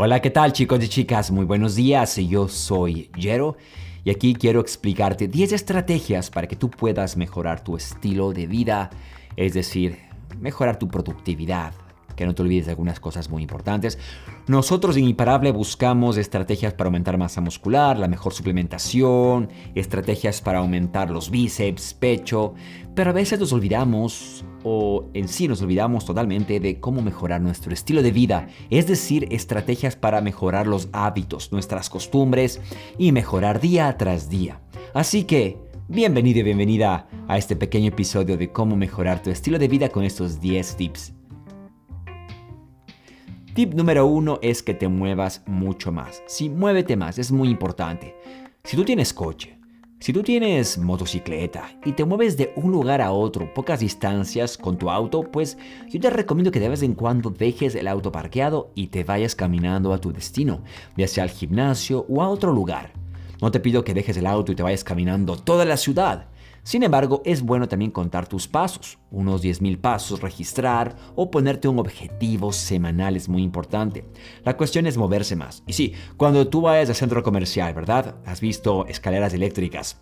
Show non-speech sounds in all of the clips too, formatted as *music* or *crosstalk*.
Hola, ¿qué tal chicos y chicas? Muy buenos días, yo soy Jero y aquí quiero explicarte 10 estrategias para que tú puedas mejorar tu estilo de vida, es decir, mejorar tu productividad, que no te olvides de algunas cosas muy importantes. Nosotros en Imparable buscamos estrategias para aumentar masa muscular, la mejor suplementación, estrategias para aumentar los bíceps, pecho, pero a veces nos olvidamos o en sí nos olvidamos totalmente de cómo mejorar nuestro estilo de vida, es decir, estrategias para mejorar los hábitos, nuestras costumbres y mejorar día tras día. Así que, bienvenido y bienvenida a este pequeño episodio de cómo mejorar tu estilo de vida con estos 10 tips. Tip número uno es que te muevas mucho más. Sí, muévete más, es muy importante. Si tú tienes coche, si tú tienes motocicleta y te mueves de un lugar a otro pocas distancias con tu auto, pues yo te recomiendo que de vez en cuando dejes el auto parqueado y te vayas caminando a tu destino, ya sea al gimnasio o a otro lugar. No te pido que dejes el auto y te vayas caminando toda la ciudad. Sin embargo, es bueno también contar tus pasos, unos 10.000 pasos, registrar o ponerte un objetivo semanal es muy importante. La cuestión es moverse más. Y sí, cuando tú vayas al centro comercial, ¿verdad? Has visto escaleras eléctricas.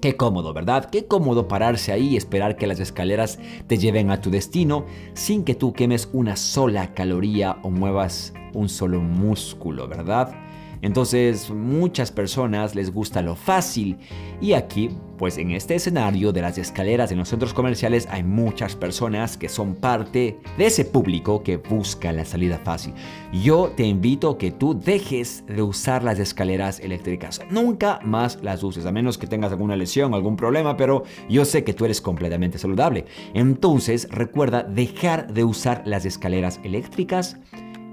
Qué cómodo, ¿verdad? Qué cómodo pararse ahí y esperar que las escaleras te lleven a tu destino sin que tú quemes una sola caloría o muevas un solo músculo, ¿verdad? Entonces, muchas personas les gusta lo fácil y aquí, pues en este escenario de las escaleras en los centros comerciales hay muchas personas que son parte de ese público que busca la salida fácil. Yo te invito a que tú dejes de usar las escaleras eléctricas. Nunca más las uses, a menos que tengas alguna lesión, algún problema, pero yo sé que tú eres completamente saludable. Entonces, recuerda dejar de usar las escaleras eléctricas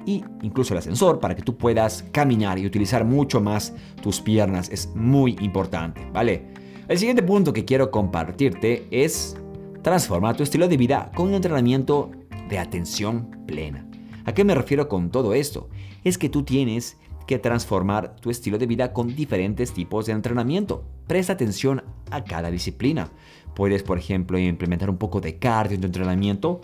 y incluso el ascensor para que tú puedas caminar y utilizar mucho más tus piernas. Es muy importante, ¿vale? El siguiente punto que quiero compartirte es transformar tu estilo de vida con un entrenamiento de atención plena. ¿A qué me refiero con todo esto? Es que tú tienes que transformar tu estilo de vida con diferentes tipos de entrenamiento. Presta atención a cada disciplina. Puedes, por ejemplo, implementar un poco de cardio en tu entrenamiento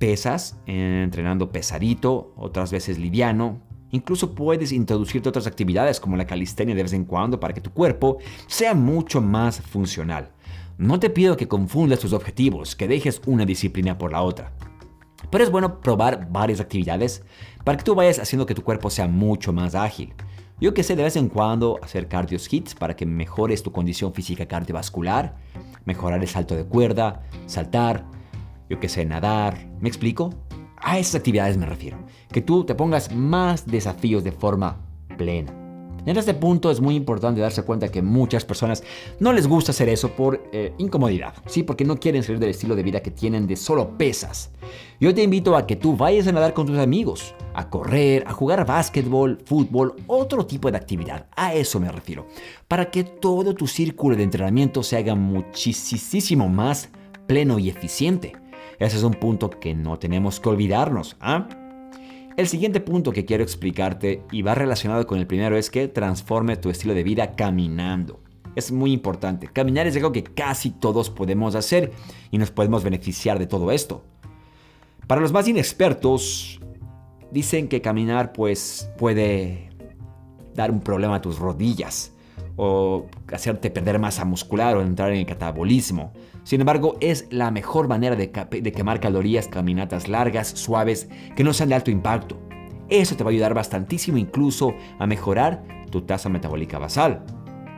pesas, entrenando pesadito, otras veces liviano. Incluso puedes introducirte otras actividades como la calistenia de vez en cuando para que tu cuerpo sea mucho más funcional. No te pido que confundas tus objetivos, que dejes una disciplina por la otra. Pero es bueno probar varias actividades para que tú vayas haciendo que tu cuerpo sea mucho más ágil. Yo que sé, de vez en cuando hacer cardio hits para que mejores tu condición física cardiovascular, mejorar el salto de cuerda, saltar, yo qué sé, nadar. ¿Me explico? A esas actividades me refiero. Que tú te pongas más desafíos de forma plena. En este punto es muy importante darse cuenta que muchas personas no les gusta hacer eso por eh, incomodidad, ¿sí? Porque no quieren salir del estilo de vida que tienen de solo pesas. Yo te invito a que tú vayas a nadar con tus amigos, a correr, a jugar básquetbol, fútbol, otro tipo de actividad. A eso me refiero. Para que todo tu círculo de entrenamiento se haga muchísimo más pleno y eficiente. Ese es un punto que no tenemos que olvidarnos. ¿ah? El siguiente punto que quiero explicarte y va relacionado con el primero es que transforme tu estilo de vida caminando. Es muy importante. Caminar es algo que casi todos podemos hacer y nos podemos beneficiar de todo esto. Para los más inexpertos, dicen que caminar pues puede dar un problema a tus rodillas o hacerte perder masa muscular o entrar en el catabolismo. Sin embargo, es la mejor manera de, quemar calorías caminatas largas, suaves, que no sean de alto impacto. Eso te va a ayudar bastantísimo incluso a mejorar tu tasa metabólica basal.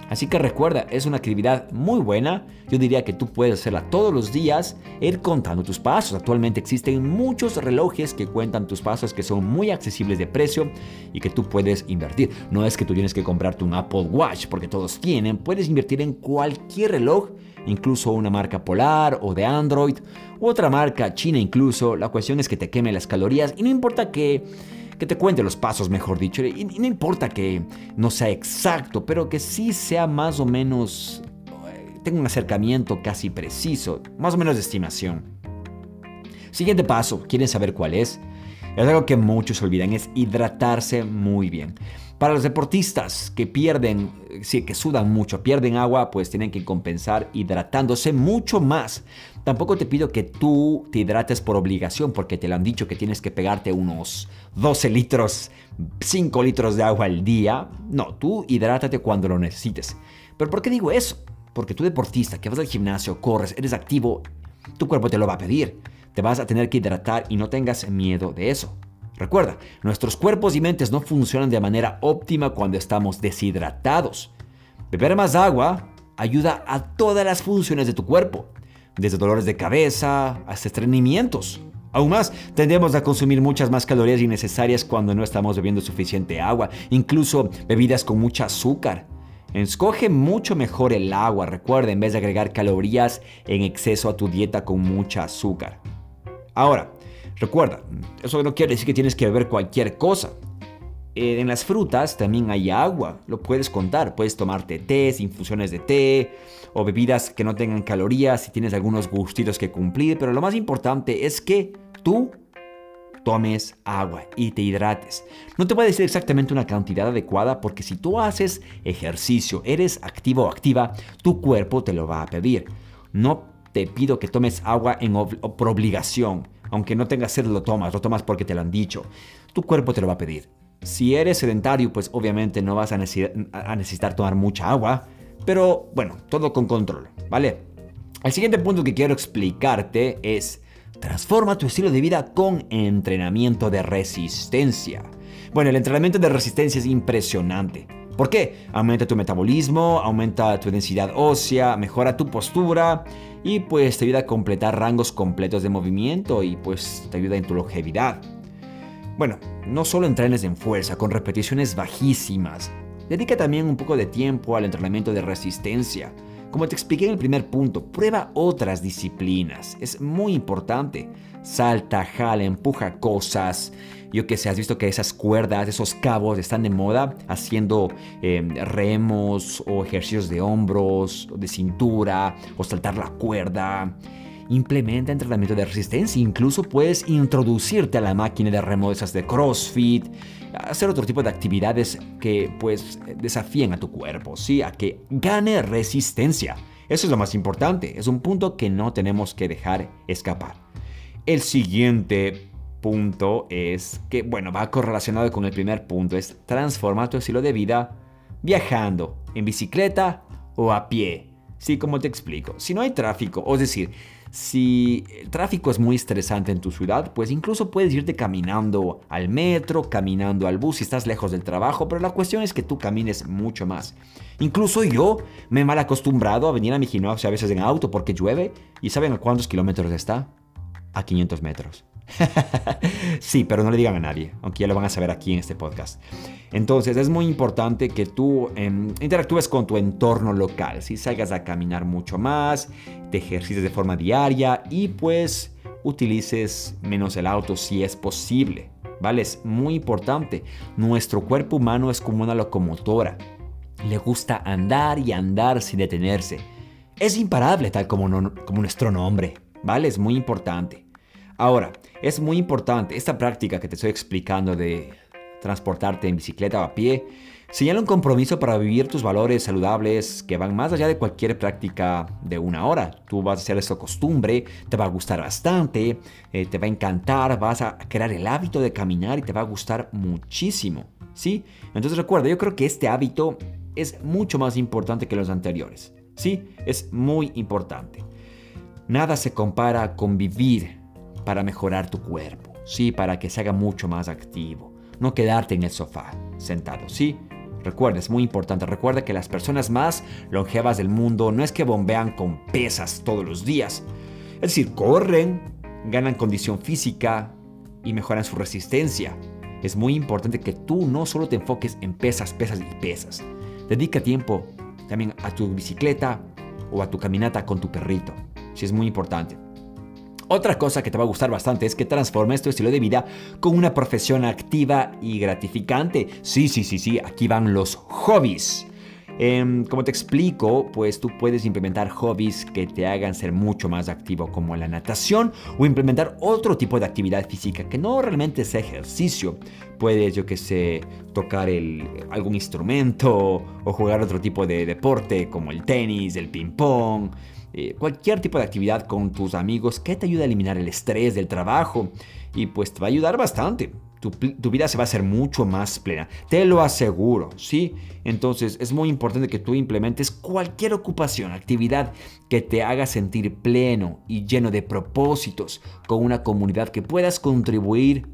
Así que recuerda, es una actividad muy buena. Yo diría que tú puedes hacerla todos los días, ir contando tus pasos. Actualmente existen muchos relojes que cuentan tus pasos que son muy accesibles de precio y que tú puedes invertir. No es que tú tienes que comprarte un Apple Watch porque todos tienen. Puedes invertir en cualquier reloj, incluso una marca Polar o de Android u otra marca china incluso. La cuestión es que te queme las calorías y no importa que que te cuente los pasos, mejor dicho. Y, no importa que no sea exacto, pero que sí sea más o menos, eh, tenga un acercamiento casi preciso, más o menos de estimación. Siguiente paso, ¿quieren saber cuál es? Es algo que muchos olvidan, es hidratarse muy bien. Para los deportistas que pierden, sí, que sudan mucho, pierden agua, pues tienen que compensar hidratándose mucho más. Tampoco te pido que tú te hidrates por obligación, porque te lo han dicho que tienes que pegarte unos 12 litros, 5 litros de agua al día. No, tú hidrátate cuando lo necesites. ¿Pero por qué digo eso? Porque tú deportista, que vas al gimnasio, corres, eres activo, tu cuerpo te lo va a pedir. Te vas a tener que hidratar y no tengas miedo de eso. Recuerda, nuestros cuerpos y mentes no funcionan de manera óptima cuando estamos deshidratados. Beber más agua ayuda a todas las funciones de tu cuerpo, desde dolores de cabeza hasta estreñimientos. Aún más, tendemos a consumir muchas más calorías innecesarias cuando no estamos bebiendo suficiente agua, incluso bebidas con mucho azúcar. Escoge mucho mejor el agua, recuerda, en vez de agregar calorías en exceso a tu dieta con mucha azúcar. Ahora, recuerda, eso no quiere decir que tienes que beber cualquier cosa. Eh, en las frutas también hay agua, lo puedes contar, puedes tomarte té, infusiones de té o bebidas que no tengan calorías si tienes algunos gustitos que cumplir, pero lo más importante es que tú tomes agua y te hidrates. No te voy a decir exactamente una cantidad adecuada porque si tú haces ejercicio, eres activo o activa, tu cuerpo te lo va a pedir. No te pido que tomes agua en por obligación. Aunque no tengas sed, lo tomas, lo tomas porque te lo han dicho. Tu cuerpo te lo va a pedir. Si eres sedentario, pues obviamente no vas a, a necesitar tomar mucha agua, pero bueno, todo con control, ¿vale? El siguiente punto que quiero explicarte es Transforma tu estilo de vida con entrenamiento de resistencia. Bueno, el entrenamiento de resistencia es impresionante. ¿Por qué? Aumenta tu metabolismo, aumenta tu densidad ósea, mejora tu postura y pues te ayuda a completar rangos completos de movimiento y pues te ayuda en tu longevidad. Bueno, no solo entrenes en fuerza con repeticiones bajísimas, dedica también un poco de tiempo al entrenamiento de resistencia. Como te expliqué en el primer punto, prueba otras disciplinas. Es muy importante. Salta, jala, empuja cosas. Yo que sé, has visto que esas cuerdas, esos cabos están de moda haciendo em, remos o ejercicios de hombros, de cintura o saltar la cuerda. Implementa entrenamiento de resistencia. Incluso puedes introducirte a la máquina de remo de esas de CrossFit hacer otro tipo de actividades que pues desafíen a tu cuerpo, ¿sí? A que gane resistencia. Eso es lo más importante, es un punto que no tenemos que dejar escapar. El siguiente punto es que, bueno, va correlacionado con el primer punto, es transformar tu estilo de vida viajando en bicicleta o a pie. Sí, como te explico. Si no hay tráfico, es decir, si el tráfico es muy estresante en tu ciudad, pues incluso puedes irte caminando al metro, caminando al bus si estás lejos del trabajo, pero la cuestión es que tú camines mucho más. Incluso yo me he mal acostumbrado a venir a mi gimnasio a veces en auto porque llueve y ¿saben a cuántos kilómetros está? A 500 metros. *laughs* sí, pero no le digan a nadie, aunque ya lo van a saber aquí en este podcast. Entonces es muy importante que tú em, interactúes con tu entorno local, si salgas a caminar mucho más, te ejercites de forma diaria y pues utilices menos el auto si es posible. ¿Vale? Es muy importante. Nuestro cuerpo humano es como una locomotora. Le gusta andar y andar sin detenerse. Es imparable tal como, como nuestro nombre. ¿Vale? Es muy importante. Ahora, es muy importante esta práctica que te estoy explicando de transportarte en bicicleta o a pie. Señala un compromiso para vivir tus valores saludables que van más allá de cualquier práctica de una hora. Tú vas a hacer eso costumbre, te va a gustar bastante, eh, te va a encantar, vas a crear el hábito de caminar y te va a gustar muchísimo. ¿Sí? Entonces recuerda, yo creo que este hábito es mucho más importante que los anteriores. ¿Sí? Es muy importante. Nada se compara con vivir para mejorar tu cuerpo, sí, para que se haga mucho más activo. No quedarte en el sofá, sentado, sí. Recuerda, es muy importante, recuerda que las personas más longevas del mundo no es que bombean con pesas todos los días. Es decir, corren, ganan condición física y mejoran su resistencia. Es muy importante que tú no solo te enfoques en pesas, pesas y pesas. Dedica tiempo también a tu bicicleta o a tu caminata con tu perrito. Sí, es muy importante. Otra cosa que te va a gustar bastante es que transformes tu estilo de vida con una profesión activa y gratificante. Sí, sí, sí, sí, aquí van los hobbies. Em, como te explico, pues tú puedes implementar hobbies que te hagan ser mucho más activo como la natación o implementar otro tipo de actividad física que no realmente sea ejercicio. Puedes, yo que sé, tocar algún instrumento o jugar otro tipo de deporte como el tenis, el ping pong. Eh, cualquier tipo de actividad con tus amigos que te ayude a eliminar el estrés del trabajo y pues te va a ayudar bastante tu, vida se va a hacer mucho más plena. Te lo aseguro, ¿sí? Entonces es muy importante que tú implementes cualquier ocupación, actividad que te haga sentir pleno y lleno de propósitos con una comunidad que puedas contribuir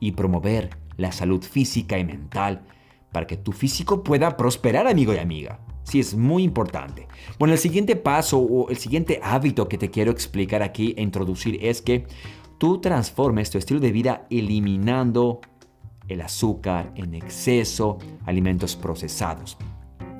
y promover la salud física y mental para que tu físico pueda prosperar, amigo y amiga. Sí, es muy importante. Bueno, el siguiente paso o el siguiente hábito que te quiero explicar aquí e introducir es que tú transformes tu estilo de vida eliminando el azúcar en exceso, alimentos procesados.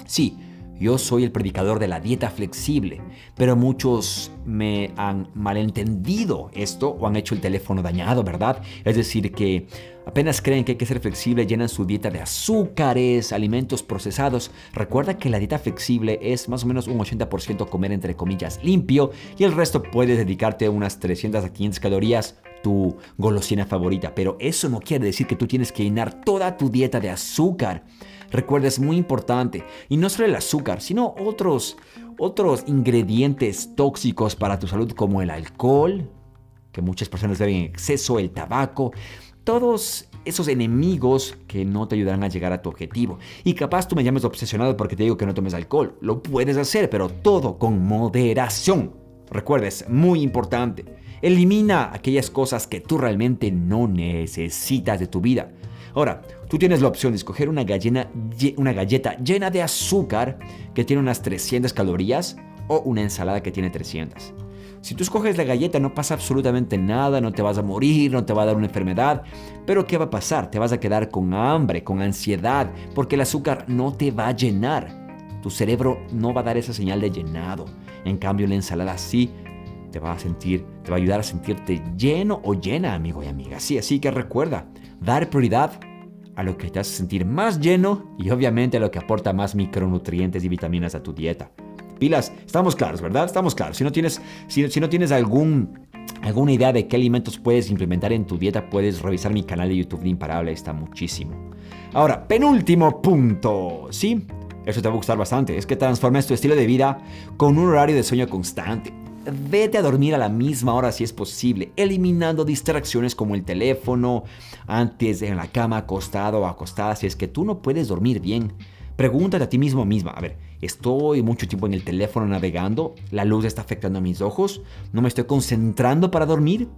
Sí, yo soy el predicador de la dieta flexible, pero muchos me han malentendido esto o han hecho el teléfono dañado, ¿verdad? Es decir, que apenas creen que hay que ser flexible, llenan su dieta de azúcares, alimentos procesados. Recuerda que la dieta flexible es más o menos un 80% comer entre comillas limpio y el resto puedes dedicarte unas 300 a 500 calorías tu golosina favorita, pero eso no quiere decir que tú tienes que llenar toda tu dieta de azúcar. Recuerda, es muy importante. Y no solo el azúcar, sino otros, otros ingredientes tóxicos para tu salud como el alcohol, que muchas personas beben en exceso, el tabaco, todos esos enemigos que no te ayudarán a llegar a tu objetivo. Y capaz tú me llames obsesionado porque te digo que no tomes alcohol. Lo puedes hacer, pero todo con moderación. Recuerda, es muy importante. Elimina aquellas cosas que tú realmente no necesitas de tu vida. Ahora, tú tienes la opción de escoger una, galleta llena de azúcar que tiene unas 300 calorías o una ensalada que tiene 300. Si tú escoges la galleta no pasa absolutamente nada, no te vas a morir, no te va a dar una enfermedad, pero ¿qué va a pasar? Te vas a quedar con hambre, con ansiedad, porque el azúcar no te va a llenar. Tu cerebro no va a dar esa señal de llenado. En cambio la ensalada sí te va a sentir, te va a ayudar a sentirte lleno o llena, amigo y amiga. Sí, así que recuerda, dar prioridad a lo que te hace sentir más lleno y obviamente a lo que aporta más micronutrientes y vitaminas a tu dieta. Pilas, estamos claros, ¿verdad? Estamos claros. Si no tienes, si, no tienes algún, alguna idea de qué alimentos puedes implementar en tu dieta, puedes revisar mi canal de YouTube de Imparable, está muchísimo. Ahora, penúltimo punto, ¿sí? Eso te va a gustar bastante, es que transformes tu estilo de vida con un horario de sueño constante. Vete a dormir a la misma hora si es posible, eliminando distracciones como el teléfono, antes en la cama acostado o acostada si es que tú no puedes dormir bien. Pregúntate a ti mismo misma, a ver, ¿estoy mucho tiempo en el teléfono navegando? ¿La luz está afectando a mis ojos? ¿No me estoy concentrando para dormir?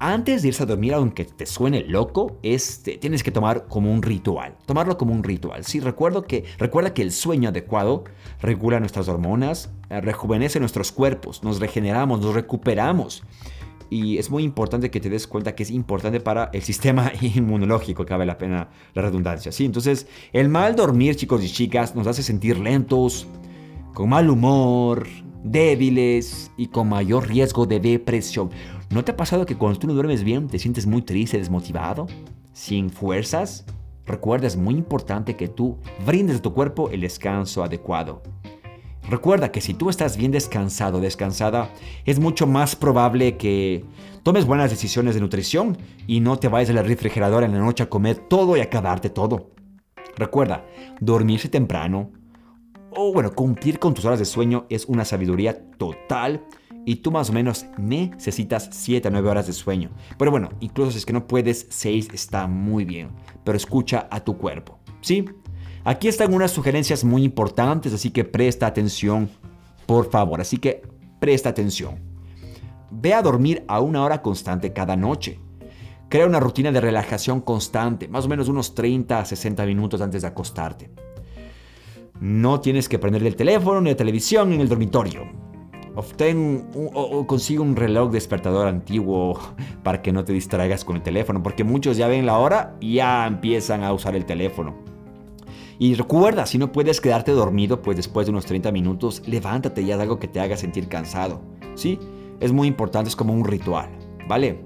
Antes de irse a dormir, aunque te suene loco, este, tienes que tomar como un ritual. Tomarlo como un ritual. Sí, recuerdo que, recuerda que el sueño adecuado regula nuestras hormonas, eh, rejuvenece nuestros cuerpos, nos regeneramos, nos recuperamos. Y es muy importante que te des cuenta que es importante para el sistema *laughs* inmunológico, cabe la pena la redundancia. Sí, entonces el mal dormir, chicos y chicas, nos hace sentir lentos, con mal humor, débiles y con mayor riesgo de depresión. ¿No te ha pasado que cuando tú no duermes bien te sientes muy triste, desmotivado, sin fuerzas? Recuerda, es muy importante que tú brindes a tu cuerpo el descanso adecuado. Recuerda que si tú estás bien descansado, descansada, es mucho más probable que tomes buenas decisiones de nutrición y no te vayas a la refrigeradora en la noche a comer todo y acabarte todo. Recuerda, dormirse temprano o bueno, cumplir con tus horas de sueño es una sabiduría total y tú más o menos necesitas 7 a 9 horas de sueño. Pero bueno, incluso si es que no puedes, 6 está muy bien. Pero escucha a tu cuerpo. ¿Sí? Aquí están unas sugerencias muy importantes, así que presta atención, por favor. Así que presta atención. Ve a dormir a una hora constante cada noche. Crea una rutina de relajación constante, más o menos unos 30 a 60 minutos antes de acostarte. No tienes que prender el teléfono ni la televisión en el dormitorio. Obtén o, consigue un reloj despertador antiguo *laughs* para que no te distraigas con el teléfono, porque muchos ya ven la hora y ya empiezan a usar el teléfono. Y recuerda, si no puedes quedarte dormido, pues después de unos 30 minutos, levántate y haz algo que te haga sentir cansado. ¿Sí? Es muy importante, es como un ritual, ¿vale?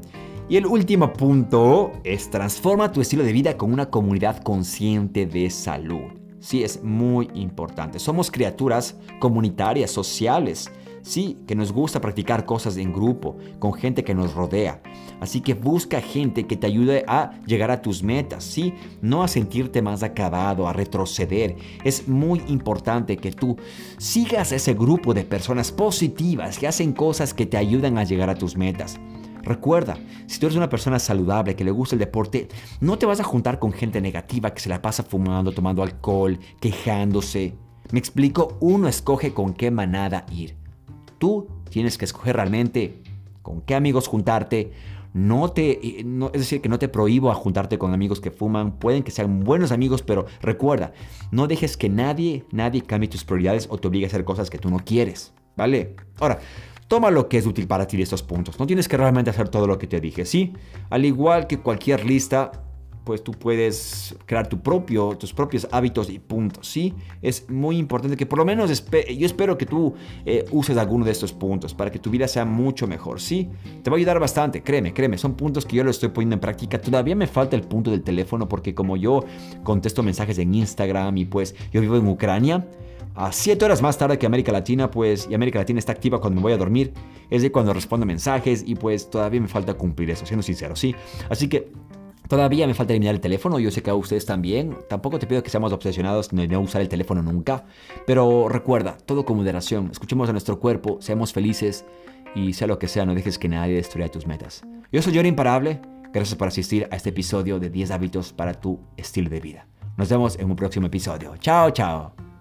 Y el último punto es transforma tu estilo de vida con una comunidad consciente de salud. Sí, es muy importante. Somos criaturas comunitarias, sociales. Sí, que nos gusta practicar cosas en grupo, con gente que nos rodea. Así que busca gente que te ayude a llegar a tus metas, ¿sí? No a sentirte más acabado, a retroceder. Es muy importante que tú sigas ese grupo de personas positivas que hacen cosas que te ayudan a llegar a tus metas. Recuerda, si tú eres una persona saludable, que le gusta el deporte, no te vas a juntar con gente negativa que se la pasa fumando, tomando alcohol, quejándose. Me explico, uno escoge con qué manada ir. Tú tienes que escoger realmente con qué amigos juntarte. No te, eh, es decir, que no te prohíbo a juntarte con amigos que fuman. Pueden que sean buenos amigos, pero recuerda, no dejes que nadie, nadie cambie tus prioridades o te obligue a hacer cosas que tú no quieres. ¿Vale? Ahora, toma lo que es útil para ti de estos puntos. No tienes que realmente hacer todo lo que te dije, ¿sí? Al igual que cualquier lista, pues tú puedes crear tu propio, tus propios hábitos y puntos, ¿sí? Es muy importante que por lo menos yo espero que tú eh, uses alguno de estos puntos para que tu vida sea mucho mejor, ¿sí? Te va a ayudar bastante, créeme, créeme, son puntos que yo lo estoy poniendo en práctica. Todavía me falta el punto del teléfono porque como yo contesto mensajes en Instagram y pues yo vivo en Ucrania, a 7 horas más tarde que América Latina, pues, y América Latina está activa cuando me voy a dormir, es de cuando respondo mensajes y pues todavía me falta cumplir eso, siendo sincero, ¿sí? Así que Todavía me falta eliminar el teléfono, yo sé que a ustedes también. Tampoco te pido que seamos obsesionados de no usar el teléfono nunca. Pero recuerda, todo con moderación. Escuchemos a nuestro cuerpo, seamos felices y sea lo que sea, no dejes que nadie destruya tus metas. Yo soy Yori Imparable. Gracias por asistir a este episodio de 10 hábitos para tu estilo de vida. Nos vemos en un próximo episodio. Chao, chao.